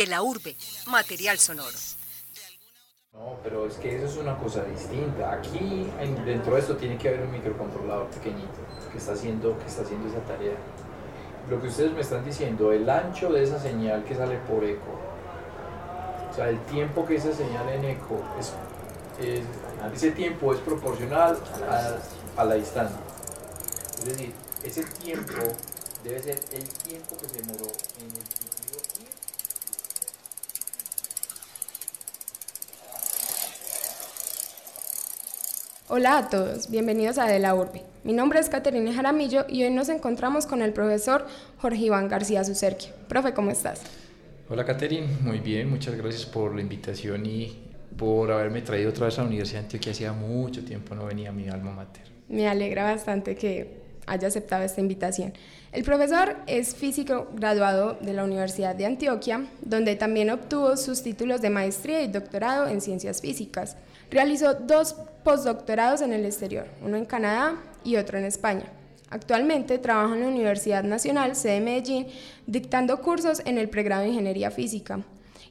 De la urbe, material sonoro. No, pero es que eso es una cosa distinta. Aquí, dentro de esto, tiene que haber un microcontrolador pequeñito que está haciendo, que está haciendo esa tarea. Lo que ustedes me están diciendo, el ancho de esa señal que sale por eco, o sea, el tiempo que esa señal en eco es, ese tiempo es proporcional a, a la distancia. Es decir, ese tiempo debe ser el tiempo que se demoró en el Hola a todos, bienvenidos a De la Urbe. Mi nombre es Caterina Jaramillo y hoy nos encontramos con el profesor Jorge Iván García Sucerquio. Profe, ¿cómo estás? Hola Caterina, muy bien, muchas gracias por la invitación y por haberme traído otra vez a la Universidad de Antioquia. Hacía mucho tiempo no venía a mi alma mater. Me alegra bastante que haya aceptado esta invitación. El profesor es físico graduado de la Universidad de Antioquia, donde también obtuvo sus títulos de maestría y doctorado en ciencias físicas. Realizó dos postdoctorados en el exterior, uno en Canadá y otro en España. Actualmente trabaja en la Universidad Nacional sede Medellín dictando cursos en el pregrado de Ingeniería Física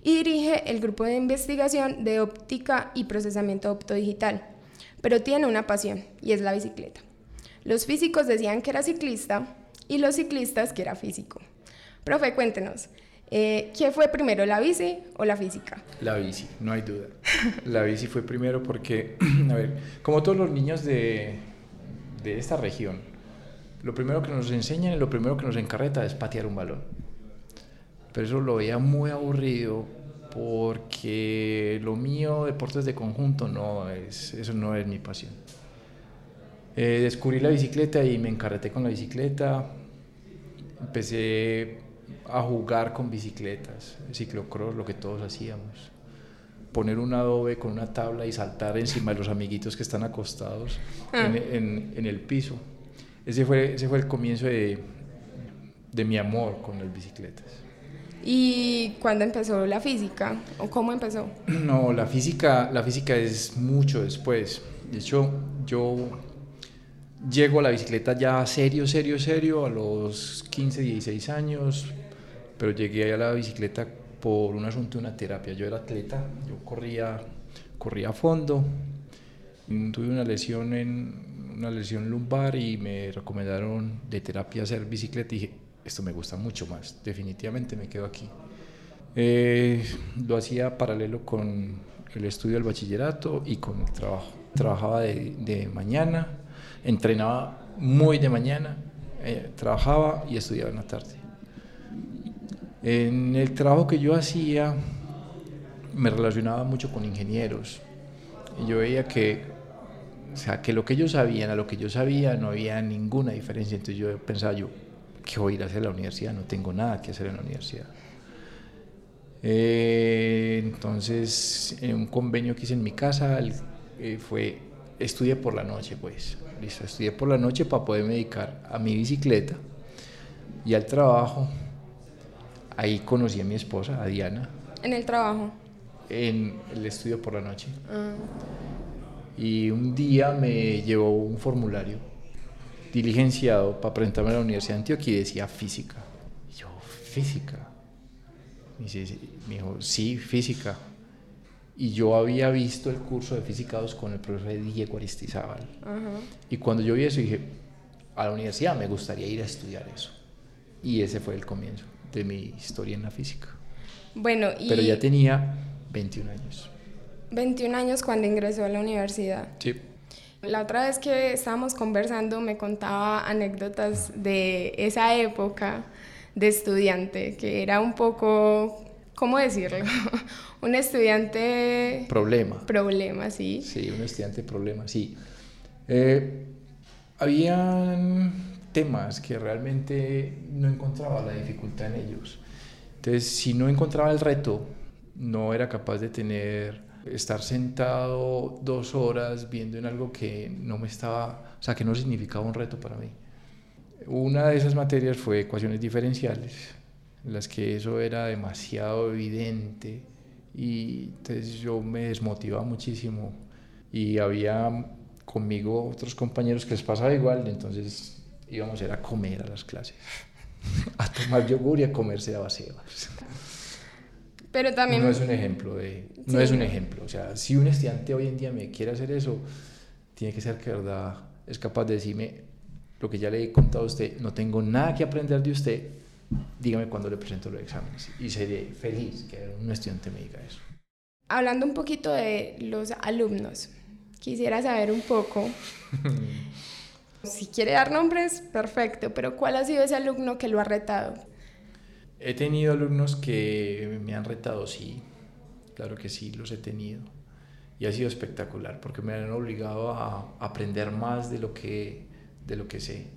y dirige el grupo de investigación de óptica y procesamiento optodigital. Pero tiene una pasión y es la bicicleta. Los físicos decían que era ciclista y los ciclistas que era físico. Profe, cuéntenos, eh, ¿qué fue primero, la bici o la física? La bici, no hay duda. La bici fue primero porque, a ver, como todos los niños de, de esta región, lo primero que nos enseñan y lo primero que nos encarreta es patear un balón. Pero eso lo veía muy aburrido porque lo mío, deportes de conjunto, no es, eso no es mi pasión. Eh, descubrí la bicicleta y me encarreté con la bicicleta. Empecé a jugar con bicicletas, ciclocross, lo que todos hacíamos. Poner un adobe con una tabla y saltar encima de los amiguitos que están acostados ah. en, en, el piso. Ese fue, ese fue el comienzo de, de mi amor con las bicicletas. ¿Y cuándo empezó la física? ¿O cómo empezó? No, la física, la física es mucho después. De hecho, yo Llego a la bicicleta ya serio, serio, serio a los 15, 16 años, pero llegué a la bicicleta por un asunto de una terapia. Yo era atleta, yo corría, corría a fondo, tuve una lesión en una lesión lumbar y me recomendaron de terapia hacer bicicleta y dije, esto me gusta mucho más, definitivamente me quedo aquí. Eh, lo hacía paralelo con el estudio del bachillerato y con el trabajo. Trabajaba de, mañana entrenaba muy de mañana, eh, trabajaba y estudiaba en la tarde. En el trabajo que yo hacía me relacionaba mucho con ingenieros y yo veía que, o sea, que lo que ellos sabían a lo que yo sabía no había ninguna diferencia. Entonces yo pensaba yo, ¿qué voy a ir a hacer a la universidad? No tengo nada que hacer en la universidad. Eh, entonces, en un convenio que hice en mi casa, eh, fue, estudié por la noche, pues listo, estudié por la noche para poderme dedicar a mi bicicleta y al trabajo. Ahí conocí a mi esposa, a Diana. ¿En el trabajo? En el estudio por la noche. Ah. Y un día me llevó un formulario diligenciado para presentarme a la Universidad de Antioquia y decía física. Y yo, física. Me, me dijo, sí, física y yo había visto el curso de Física 2 con el profesor Diego Aristizábal. Y cuando yo vi eso dije, a la universidad me gustaría ir a estudiar eso. Y ese fue el comienzo de mi historia en la física. Bueno, y... Pero ya tenía 21 años. 21 años cuando ingresó a la universidad. Sí. La otra vez que estábamos conversando me contaba anécdotas de esa época de estudiante, que era un poco ¿cómo decirlo? un estudiante... Problema. Problema, sí. Sí, un estudiante problema, sí. Eh, habían temas que realmente no encontraba la dificultad en ellos. Entonces, si no encontraba el reto, no era capaz de tener, estar sentado dos horas viendo en algo que no me estaba, o sea, que no significaba un reto para mí. Una de esas materias fue ecuaciones diferenciales en las que eso era demasiado evidente y entonces yo me desmotivaba muchísimo y había conmigo otros compañeros que les pasaba igual, entonces íbamos a, a comer a las clases, a tomar yogur y a comerse a vacío. Pero también... No es un ejemplo de... No es un ejemplo. O sea, si un estudiante hoy en día me quiere hacer eso, tiene que ser que verdad es capaz de decirme lo que ya le he contado a usted, no tengo nada que aprender de usted, dígame cuándo le presento los exámenes. Y seré feliz que un estudiante me diga eso. Hablando un poquito de los alumnos, quisiera saber un poco, si quiere dar nombres, perfecto, pero ¿cuál ha sido ese alumno que lo ha retado? He tenido alumnos que me han retado, sí, claro que sí, los he tenido. Y ha sido espectacular porque me han obligado a aprender más de lo que, de lo que sé.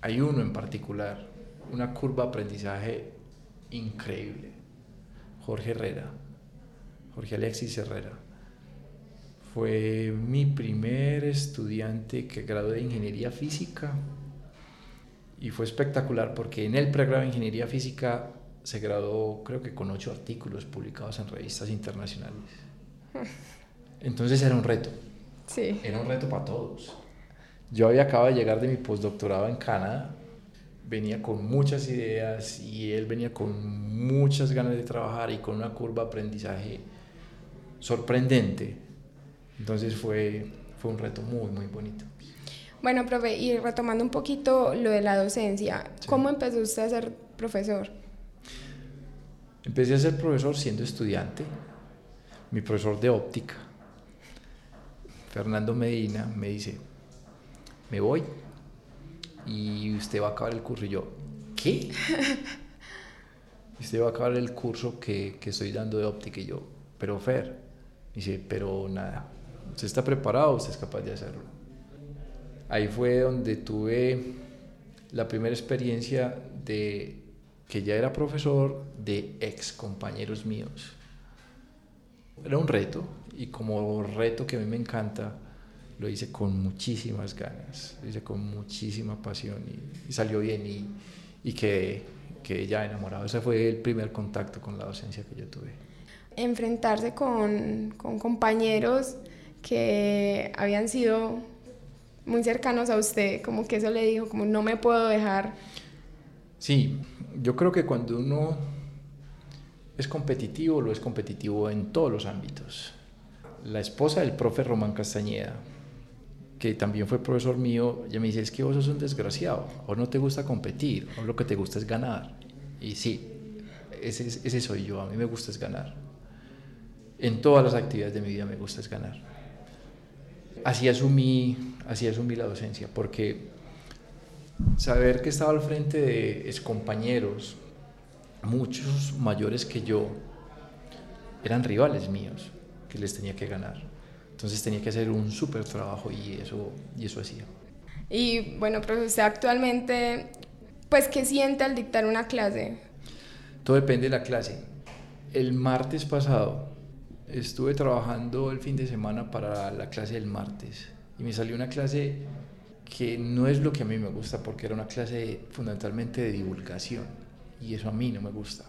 Hay uno en particular, una curva de aprendizaje increíble, Jorge Herrera, Jorge Alexis Herrera. Fue mi primer estudiante que gradué de ingeniería física y fue espectacular porque en el pregrado de Ingeniería Física se graduó creo que con ocho artículos publicados en revistas internacionales. Entonces era un reto. Sí. Era un reto para todos. Yo había acabado de llegar de mi postdoctorado en Canadá, venía con muchas ideas y él venía con muchas ganas de trabajar y con una curva de aprendizaje sorprendente. Entonces fue, fue un reto muy, muy bonito. Bueno, profe, y retomando un poquito lo de la docencia, ¿cómo empezó usted a ser profesor? Empecé a ser profesor siendo estudiante, mi profesor de óptica, Fernando Medina, me dice, me voy y usted va a acabar el curso. Y yo, ¿qué? usted va a acabar el curso que, que estoy dando de óptica. Y yo, pero Fer, dice, pero nada, usted está preparado, usted es capaz de hacerlo. Ahí fue donde tuve la primera experiencia de que ya era profesor de ex compañeros míos. Era un reto y como reto que a mí me encanta, lo hice con muchísimas ganas, lo hice con muchísima pasión y, salió bien y, y quedé, quedé ya enamorado. Ese fue el primer contacto con la docencia que yo tuve. Enfrentarse con, con compañeros que habían sido muy cercanos a usted, como que eso le dijo, como no me puedo dejar. Sí, yo creo que cuando uno es competitivo, lo es competitivo en todos los ámbitos. La esposa del profe Román Castañeda, que también fue profesor mío, ella me dice, es que vos sos un desgraciado, o no te gusta competir, o lo que te gusta es ganar. Y sí, ese, ese soy yo, a mí me gusta es ganar. En todas las actividades de mi vida me gusta es ganar. Así asumí, así asumí la docencia, porque saber que estaba al frente de compañeros, muchos mayores que yo, eran rivales míos, que les tenía que ganar. Entonces tenía que hacer un súper trabajo y eso, y eso hacía. Y bueno, profesor, usted actualmente, pues, ¿qué siente al dictar una clase? Todo depende de la clase. El martes pasado estuve trabajando el fin de semana para la clase del martes y me salió una clase que no es lo que a mí me gusta porque era una clase fundamentalmente de divulgación y eso a mí no me gusta.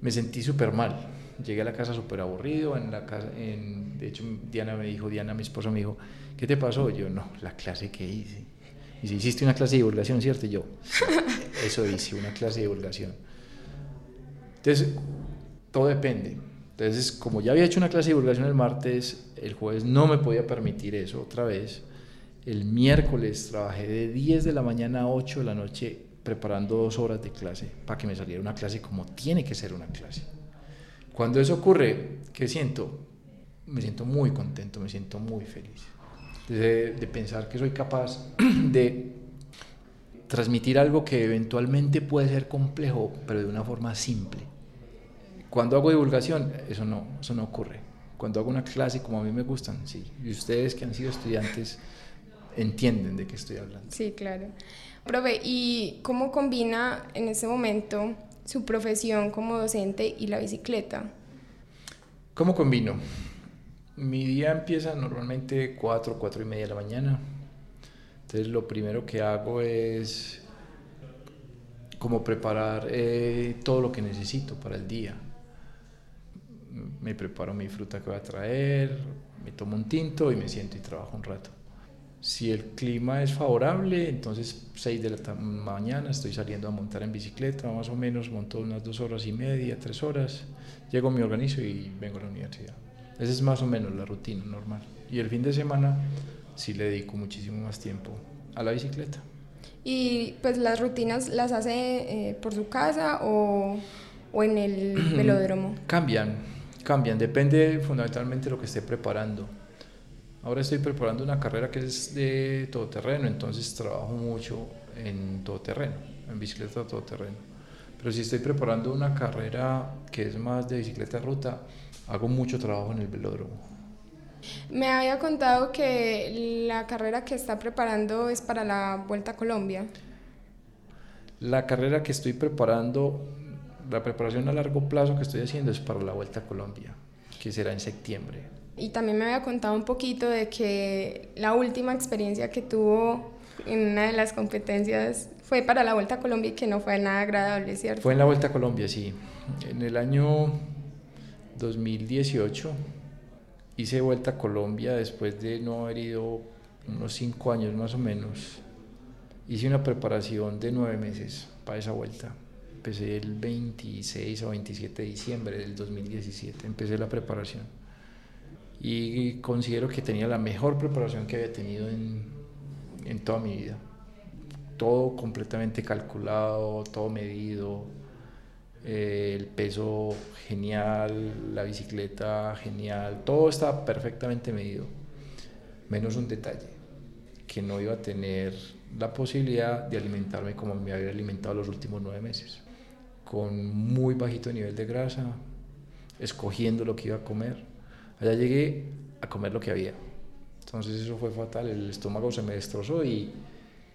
Me sentí súper mal. Llegué a la casa súper aburrido. En la casa, en, de hecho, Diana me dijo, Diana, mi esposa, me dijo, ¿qué te pasó? Yo, no, la clase que hice. Y si hiciste una clase de divulgación, ¿cierto? Yo, eso hice, una clase de divulgación. Entonces, todo depende. Entonces, como ya había hecho una clase de divulgación el martes, el jueves no me podía permitir eso otra vez. El miércoles trabajé de 10 de la mañana a 8 de la noche preparando dos horas de clase para que me saliera una clase como tiene que ser una clase. Cuando eso ocurre, ¿qué siento? Me siento muy contento, me siento muy feliz. De, de pensar que soy capaz de transmitir algo que eventualmente puede ser complejo, pero de una forma simple. Cuando hago divulgación, eso no, eso no ocurre. Cuando hago una clase como a mí me gustan, sí. Y ustedes que han sido estudiantes entienden de qué estoy hablando. Sí, claro. Profe, ¿y cómo combina en ese momento su profesión como docente y la bicicleta? ¿Cómo combino? Mi día empieza normalmente 4, 4 y media de la mañana. Entonces lo primero que hago es como preparar eh, todo lo que necesito para el día me preparo mi fruta que voy a traer, me tomo un tinto y me siento y trabajo un rato. Si el clima es favorable, entonces 6 de la mañana estoy saliendo a montar en bicicleta, más o menos monto unas dos horas y media, tres horas, llego, me organizo y vengo a la universidad. Esa es más o menos la rutina normal. Y el fin de semana sí le dedico muchísimo más tiempo a la bicicleta. ¿Y pues las rutinas las hace eh, por su casa o, o en el velódromo? Cambian, cambian, depende fundamentalmente de lo que esté preparando. Ahora estoy preparando una carrera que es de todoterreno, entonces trabajo mucho en todoterreno, en bicicleta todoterreno. Pero si estoy preparando una carrera que es más de bicicleta ruta, hago mucho trabajo en el velódromo. Me había contado que la carrera que está preparando es para la Vuelta a Colombia. La carrera que estoy preparando, la preparación a largo plazo que estoy haciendo es para la Vuelta a Colombia, que será en septiembre y también me había contado un poquito de que la última experiencia que tuvo en una de las competencias fue para la Vuelta a Colombia y que no fue nada agradable, ¿cierto? Fue en la Vuelta a Colombia, sí. En el año 2018 hice Vuelta a Colombia después de no haber ido unos cinco años más o menos. Hice una preparación de nueve meses para esa vuelta. Empecé el 26 o 27 de diciembre del 2017, empecé la preparación. Y considero que tenía la mejor preparación que había tenido en, en toda mi vida. Todo completamente calculado, todo medido, eh, el peso genial, la bicicleta genial, todo estaba perfectamente medido, menos un detalle, que no iba a tener la posibilidad de alimentarme como me había alimentado los últimos nueve meses, con muy bajito nivel de grasa, escogiendo lo que iba a comer Allá llegué a comer lo que había. Entonces eso fue fatal, el estómago se me destrozó y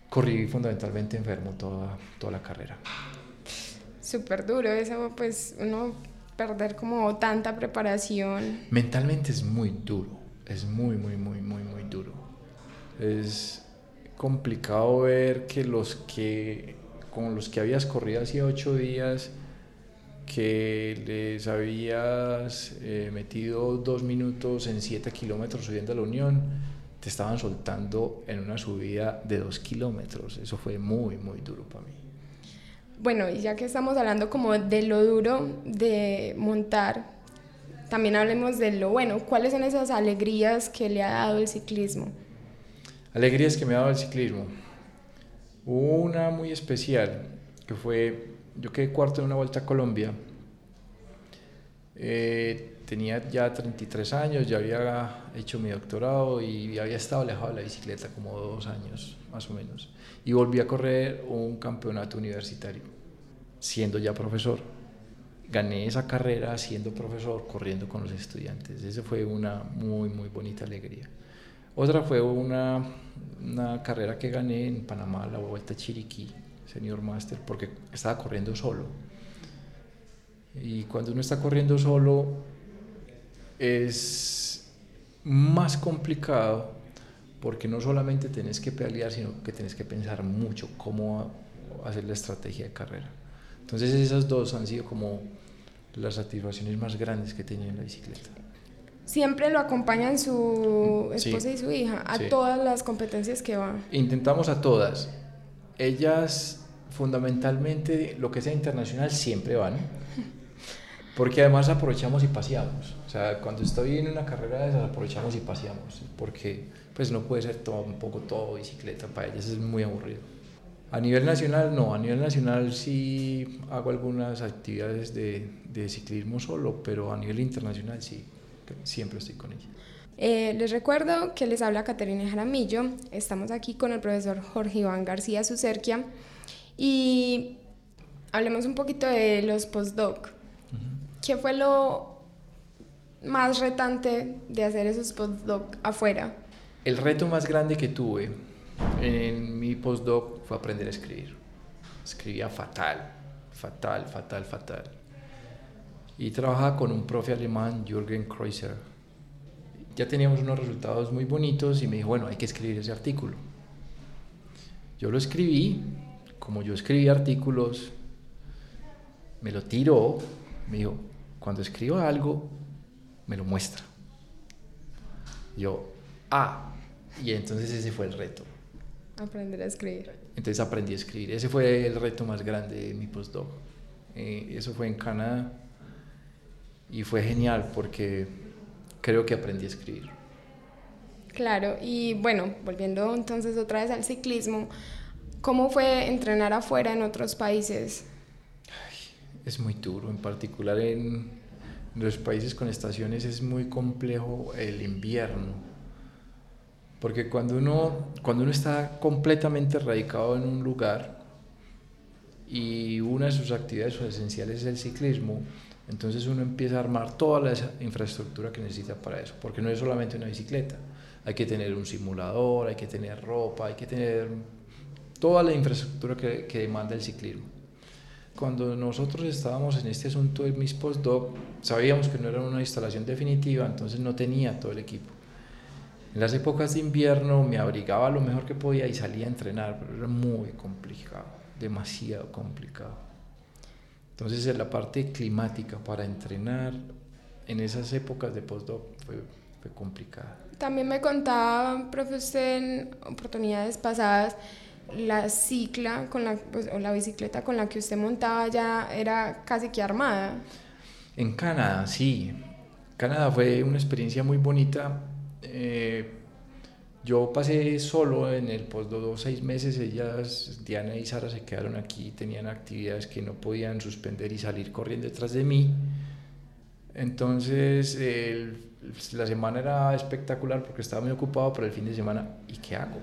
corrí fundamentalmente enfermo toda, toda la carrera. Súper duro eso, pues uno perder como tanta preparación. Mentalmente es muy duro, es muy, muy, muy, muy, muy duro. Es complicado ver que los que, con los que habías corrido hacía ocho días, que les habías eh, metido dos minutos en siete kilómetros subiendo a la Unión, te estaban soltando en una subida de dos kilómetros. Eso fue muy, muy duro para mí. Bueno, y ya que estamos hablando como de lo duro de montar, también hablemos de lo bueno. ¿Cuáles son esas alegrías que le ha dado el ciclismo? Alegrías que me ha dado el ciclismo. Una muy especial, que fue yo quedé cuarto en una vuelta a Colombia. Eh, tenía ya 33 años, ya había hecho mi doctorado y había estado alejado de la bicicleta como dos años más o menos. Y volví a correr un campeonato universitario, siendo ya profesor. Gané esa carrera siendo profesor, corriendo con los estudiantes. Esa fue una muy, muy bonita alegría. Otra fue una, carrera que gané en Panamá, la Vuelta Chiriquí, Senior Master, porque estaba corriendo solo. Y cuando uno está corriendo solo es más complicado porque no solamente tenés que pelear, sino que tenés que pensar mucho cómo hacer la estrategia de carrera. Entonces esas dos han sido como las satisfacciones más grandes que he en la bicicleta. Siempre lo acompañan su esposa y su hija a todas las competencias que van. Intentamos a todas. Ellas fundamentalmente lo que sea internacional siempre van, porque además aprovechamos y paseamos. O sea, cuando estoy en una carrera de esas aprovechamos y paseamos, porque pues no puede ser todo, un poco todo bicicleta, para ellas es muy aburrido. A nivel nacional no, a nivel nacional sí hago algunas actividades de, de ciclismo solo, pero a nivel internacional sí, siempre estoy con ella. Eh, les recuerdo que les habla Caterina Jaramillo. Estamos aquí con el profesor Jorge Iván García Sucerquia y hablemos un poquito de los postdoc. ¿Qué fue lo más retante de hacer esos postdoc afuera? El reto más grande que tuve en mi postdoc fue aprender a escribir. Escribía fatal, fatal, fatal, fatal. Y trabajaba con un profe alemán, Jürgen Kreuzer. Ya teníamos unos resultados muy bonitos y me dijo, bueno, hay que escribir ese artículo. Yo lo escribí, como yo escribí artículos, me lo tiró, me dijo, cuando escribo algo, me lo muestra. Yo, ah, Y entonces ese fue el reto. Aprender a escribir. Entonces aprendí a escribir. Ese fue el reto más grande de mi postdoc. Eh, eso fue en Canadá y fue genial porque creo que aprendí a escribir. Claro, y bueno, volviendo entonces otra vez al ciclismo, ¿cómo fue entrenar afuera en otros países? es muy duro, en particular en los países con estaciones es muy complejo el invierno, porque cuando uno, cuando uno está completamente radicado en un lugar y una de sus actividades esenciales es el ciclismo, entonces uno empieza a armar toda la infraestructura que necesita para eso, porque no es solamente una bicicleta, hay que tener un simulador, hay que tener ropa, hay que tener toda la infraestructura que, que demanda el ciclismo. Cuando nosotros estábamos en este asunto de mis postdoc, sabíamos que no era una instalación definitiva, entonces no tenía todo el equipo. En las épocas de invierno me abrigaba lo mejor que podía y salía a entrenar, pero era muy complicado, demasiado complicado. Entonces la parte climática para entrenar en esas épocas de postdoc fue, fue complicada. También me contaba, profe, usted en oportunidades pasadas, la cicla con la, pues, o la bicicleta con la que usted montaba ya era casi que armada. En Canadá, sí. Canadá fue una experiencia muy bonita. Eh, yo pasé solo en el postdoc seis meses, ellas, Diana y Sara, se quedaron aquí, tenían actividades que no podían suspender y salir corriendo detrás de mí. Entonces, la semana era espectacular porque estaba muy ocupado, pero el fin de semana, ¿y qué hago?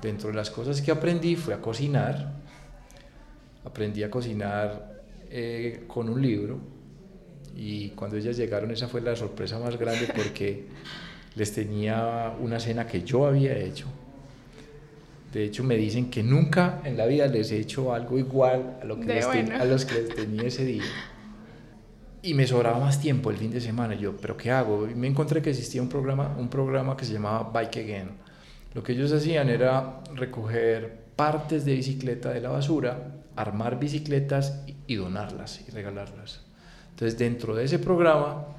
Dentro de las cosas que aprendí fue a cocinar. Aprendí a cocinar eh, con un libro y cuando ellas llegaron esa fue la sorpresa más grande porque les tenía una cena que yo había hecho. De hecho, me dicen que nunca en la vida les he hecho algo igual a, lo que les a los que les tenía ese día. Y me sobraba más tiempo el fin de semana. Yo, ¿pero qué hago? Y me encontré que existía un programa, un programa que se llamaba Bike Again. Lo que ellos hacían era recoger partes de bicicleta de la basura, armar bicicletas y donarlas y regalarlas. Entonces, dentro de ese programa,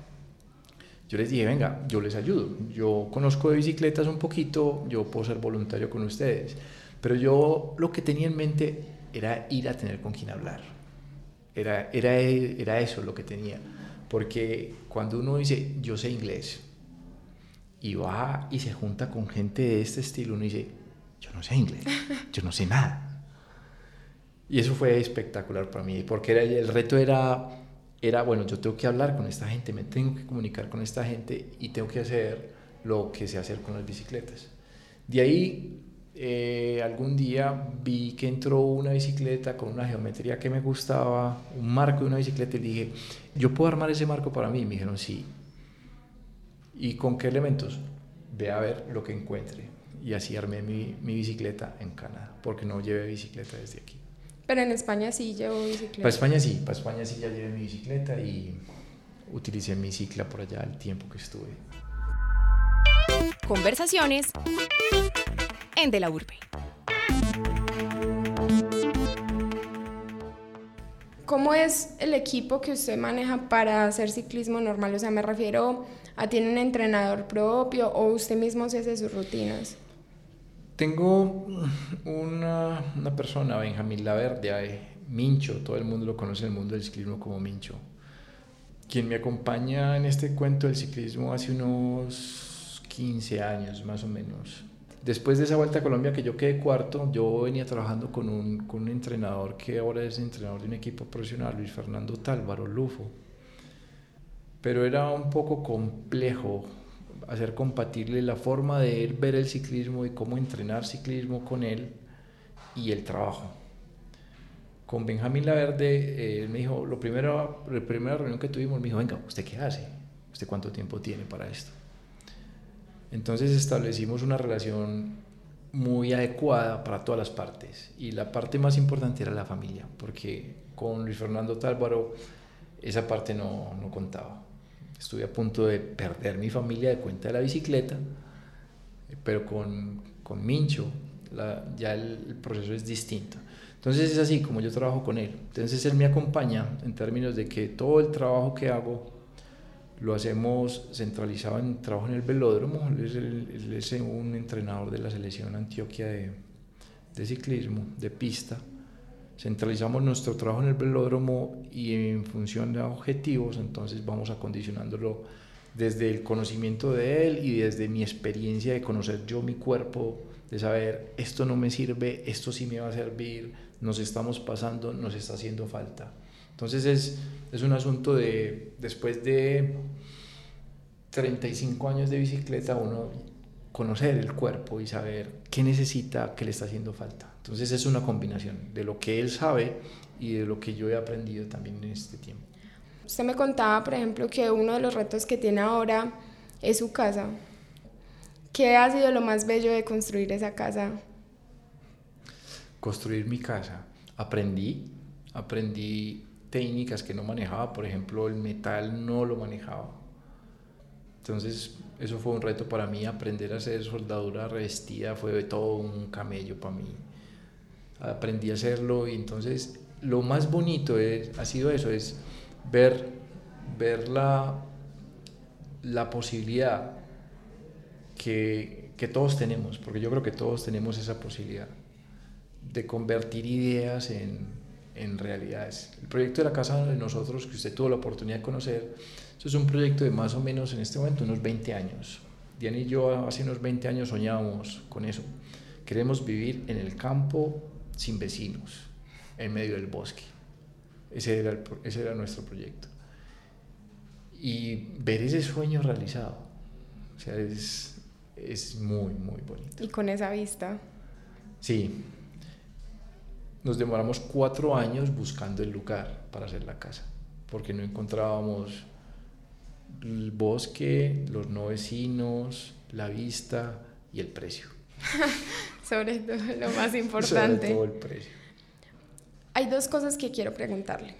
yo les dije, venga, yo les ayudo. Yo conozco de bicicletas un poquito, yo puedo ser voluntario con ustedes. Pero yo lo que tenía en mente era ir a tener con quien hablar. Era, era, era eso lo que tenía. Porque cuando uno dice, yo sé inglés, y va y se junta con gente de este estilo, uno dice, yo no sé inglés, yo no sé nada. Y eso fue espectacular para mí, porque era, el reto era era, bueno, yo tengo que hablar con esta gente, me tengo que comunicar con esta gente y tengo que hacer lo que sé hacer con las bicicletas. De ahí, eh, algún día vi que entró una bicicleta con una geometría que me gustaba, un marco de una bicicleta y dije, yo puedo armar ese marco para mí. me dijeron, sí. ¿Y con qué elementos? Ve a ver lo que encuentre. Y así armé mi, mi bicicleta en Canadá, porque no llevé bicicleta desde aquí. Pero en España sí llevo bicicleta. Para España sí, para España sí ya llevé mi bicicleta y utilicé mi cicla por allá el tiempo que estuve. Conversaciones en De la Urbe. ¿Cómo es el equipo que usted maneja para hacer ciclismo normal? O sea, me refiero a tiene un entrenador propio o usted mismo se hace sus rutinas. Tengo una, una persona, Benjamín Laverde, Mincho, todo el mundo lo conoce en el mundo del ciclismo como Mincho, quien me acompaña en este cuento del ciclismo hace unos 15 años más o menos. Después de esa vuelta a Colombia que yo quedé cuarto, yo venía trabajando con un, con un entrenador que ahora es entrenador de un equipo profesional, Luis Fernando Tálvaro Lufo. Pero era un poco complejo hacer compatible la forma de él ver el ciclismo y cómo entrenar ciclismo con él y el trabajo. Con Benjamín Laverde, eh, él me dijo, lo primero, la primera reunión que tuvimos, me dijo, venga, ¿usted qué hace? ¿Usted cuánto tiempo tiene para esto? Entonces establecimos una relación muy adecuada para todas las partes y la parte más importante era la familia, porque con Luis Fernando Tálvaro esa parte no, no contaba. Estuve a punto de perder mi familia de cuenta de la bicicleta, pero con, con Mincho ya el, proceso es distinto. Entonces es así como yo trabajo con él. Entonces él me acompaña en términos de que todo el trabajo que hago lo hacemos centralizado en trabajo en el velódromo. Él es, él es un entrenador de la selección Antioquia de, de ciclismo, de pista. Centralizamos nuestro trabajo en el velódromo y en función de objetivos, entonces vamos acondicionándolo desde el conocimiento de él y desde mi experiencia de conocer yo mi cuerpo, de saber esto no me sirve, esto sí me va a servir, nos estamos pasando, nos está haciendo falta. Entonces es, es un asunto de, después de 35 años de bicicleta, uno conocer el cuerpo y saber qué necesita, qué le está haciendo falta. Entonces es una combinación de lo que él sabe y de lo que yo he aprendido también en este tiempo. Usted me contaba, por ejemplo, que uno de los retos que tiene ahora es su casa. ¿Qué ha sido lo más bello de construir esa casa? Construir mi casa. Aprendí, aprendí técnicas que no manejaba, por ejemplo, el metal no lo manejaba. Entonces, eso fue un reto para mí, aprender a hacer soldadura revestida fue todo un camello para mí. Aprendí a hacerlo y entonces lo más bonito ha sido eso, es ver, ver la, la posibilidad que, que todos tenemos, porque yo creo que todos tenemos esa posibilidad de convertir ideas en, en realidades. El proyecto de la casa de nosotros, que usted tuvo la oportunidad de conocer, eso es un proyecto de más o menos en este momento unos 20 años. Diana y yo hace unos 20 años soñábamos con eso. Queremos vivir en el campo sin vecinos, en medio del bosque. Ese era, ese era nuestro proyecto. Y ver ese sueño realizado, o sea, es, es muy, muy bonito. Y con esa vista. Sí. Nos demoramos cuatro años buscando el lugar para hacer la casa, porque no encontrábamos el bosque, los no vecinos, la vista y el precio. Sobre todo lo más importante. Sobre todo el precio. Hay dos cosas que quiero preguntarle.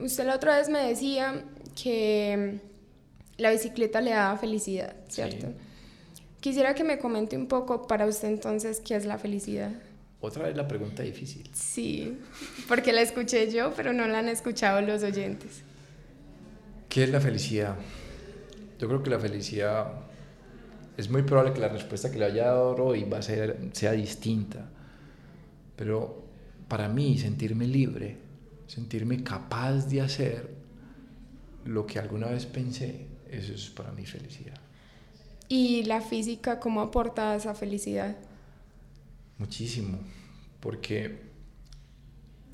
Usted la otra vez me decía que la bicicleta le da felicidad, ¿cierto? Quisiera que me comente un poco para usted entonces qué es la felicidad. Otra vez la pregunta difícil. Sí, porque la escuché yo, pero no la han escuchado los oyentes. ¿Qué es la felicidad? Yo creo que la felicidad es muy probable que la respuesta que le haya dado hoy va a ser, sea distinta, pero para mí sentirme libre, sentirme capaz de hacer lo que alguna vez pensé, eso es para mí felicidad. ¿Y la física cómo aporta a esa felicidad? Muchísimo, porque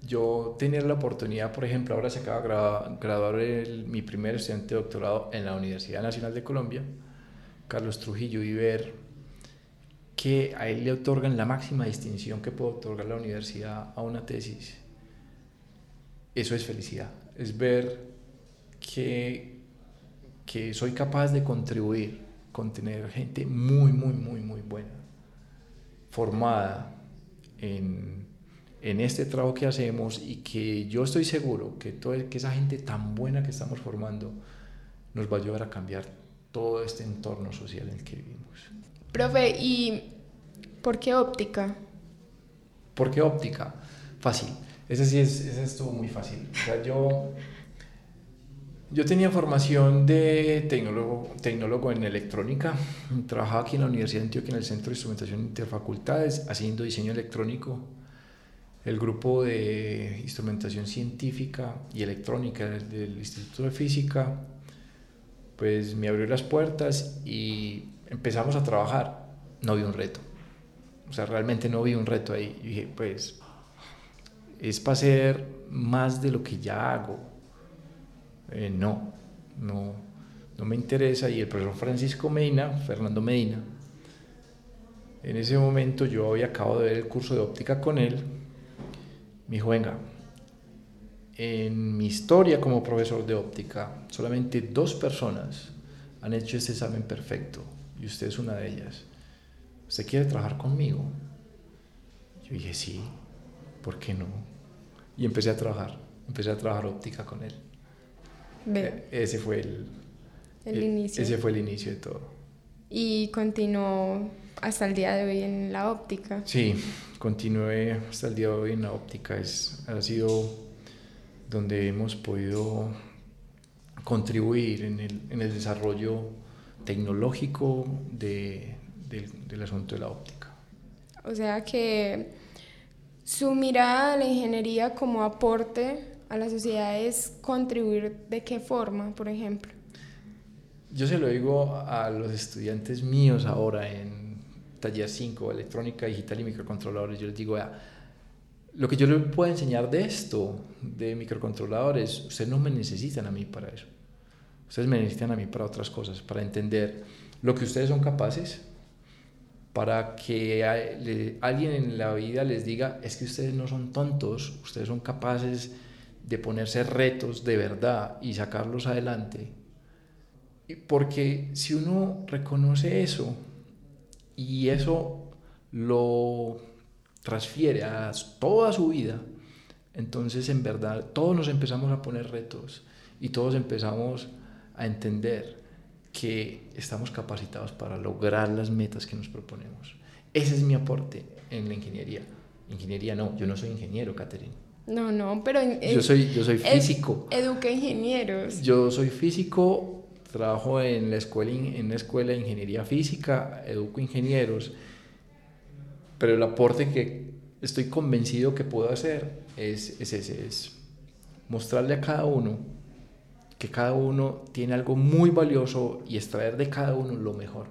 yo tenía la oportunidad, por ejemplo, ahora se acaba de graduar mi primer estudiante de doctorado en la Universidad Nacional de Colombia, Carlos Trujillo, y ver que a él le otorgan la máxima distinción que puede otorgar la universidad a una tesis. Eso es felicidad, es ver que, que soy capaz de contribuir con tener gente muy, muy, muy, muy buena, formada en en este trabajo que hacemos y que yo estoy seguro que, toda, que esa gente tan buena que estamos formando nos va a ayudar a cambiar todo este entorno social en el que vivimos. Profe, ¿y por qué óptica? ¿Por qué óptica? Fácil. Ese sí es, ese estuvo muy fácil. O sea, yo, yo tenía formación de tecnólogo, tecnólogo en electrónica. Trabajaba aquí en la Universidad de Antioquia en el Centro de Instrumentación Interfacultades haciendo diseño electrónico el grupo de instrumentación científica y electrónica del Instituto de Física, pues me abrió las puertas y empezamos a trabajar. No vi un reto. O sea, realmente no vi un reto ahí. Dije, pues, es para hacer más de lo que ya hago. Eh, no, no, no me interesa. Y el profesor Francisco Medina, Fernando Medina, en ese momento yo había acabado de ver el curso de óptica con él me dijo, venga, en mi historia como profesor de óptica, solamente dos personas han hecho este examen perfecto y usted es una de ellas. ¿Usted quiere trabajar conmigo? Yo dije, sí, ¿por qué no? Y empecé a trabajar, empecé a trabajar óptica con él. E, ese fue el, el, inicio. Ese fue el inicio de todo. Y continuó hasta el día de hoy en la óptica. Sí, continué hasta el día de hoy en la óptica. Es, ha sido donde hemos podido contribuir en el, en el desarrollo tecnológico de, del asunto de la óptica. O sea que su mirada a la ingeniería como aporte a la sociedad es contribuir de qué forma, por ejemplo. Yo se lo digo a los estudiantes míos ahora en taller 5, electrónica digital y microcontroladores. Yo les digo, lo que yo les puedo enseñar de esto, de microcontroladores, ustedes no me necesitan a mí para eso. Ustedes me necesitan a mí para otras cosas, para entender lo que ustedes son capaces, para que alguien en la vida les diga, es que ustedes no son tontos, ustedes son capaces de ponerse retos de verdad y sacarlos adelante. Porque si uno reconoce eso y eso lo transfiere a toda su vida, entonces en verdad todos nos empezamos a poner retos y todos empezamos a entender que estamos capacitados para lograr las metas que nos proponemos. Ese es mi aporte en la ingeniería. Ingeniería no, yo no soy ingeniero, Catherine. No, no, pero... yo, soy, yo soy físico. Educa ingenieros. Yo soy físico, trabajo en la escuela, en la escuela de ingeniería física, educo ingenieros, pero el aporte que estoy convencido que puedo hacer es, es ese, es mostrarle a cada uno que cada uno tiene algo muy valioso y extraer de cada uno lo mejor.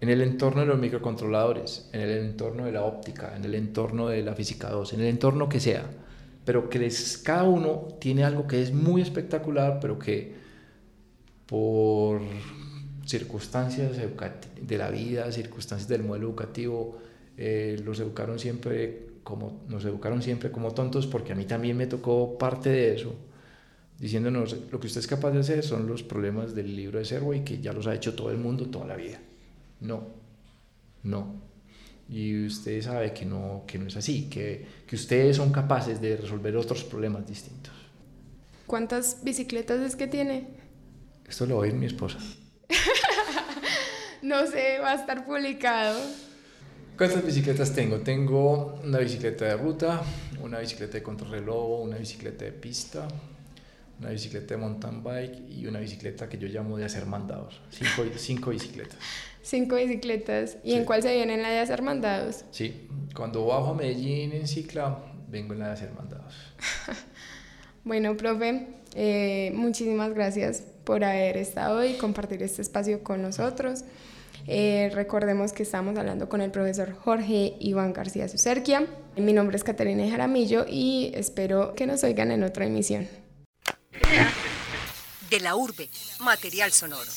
En el entorno de los microcontroladores, en el entorno de la óptica, en el entorno de la física 2, en el entorno que sea, pero que cada uno tiene algo que es muy espectacular, pero que por circunstancias de la vida, circunstancias del modelo educativo, eh, los educaron siempre como, nos educaron siempre como tontos, porque a mí también me tocó parte de eso diciéndonos lo que usted es capaz de hacer son los problemas del libro de Serway que ya los ha hecho todo el mundo toda la vida. No, no. Y usted sabe que no, que no es así, que, que ustedes son capaces de resolver otros problemas distintos. ¿Cuántas bicicletas es que tiene? Esto lo oír mi esposa. no sé, va a estar publicado. ¿Cuántas bicicletas tengo? Tengo una bicicleta de ruta, una bicicleta de contrarreloj, una bicicleta de pista, una bicicleta de mountain bike y una bicicleta que yo llamo de hacer mandados. Cinco, cinco bicicletas. Cinco bicicletas. ¿Y en cuál se viene en la de hacer mandados? Sí, cuando bajo a Medellín en cicla, vengo en la de hacer mandados. bueno, profe, eh, muchísimas gracias por haber estado y compartir este espacio con nosotros. Eh, recordemos que estamos hablando con el profesor Jorge Iván García Sucerquia. Mi nombre es Caterina Jaramillo y espero que nos oigan en otra emisión de la urbe, material sonoro.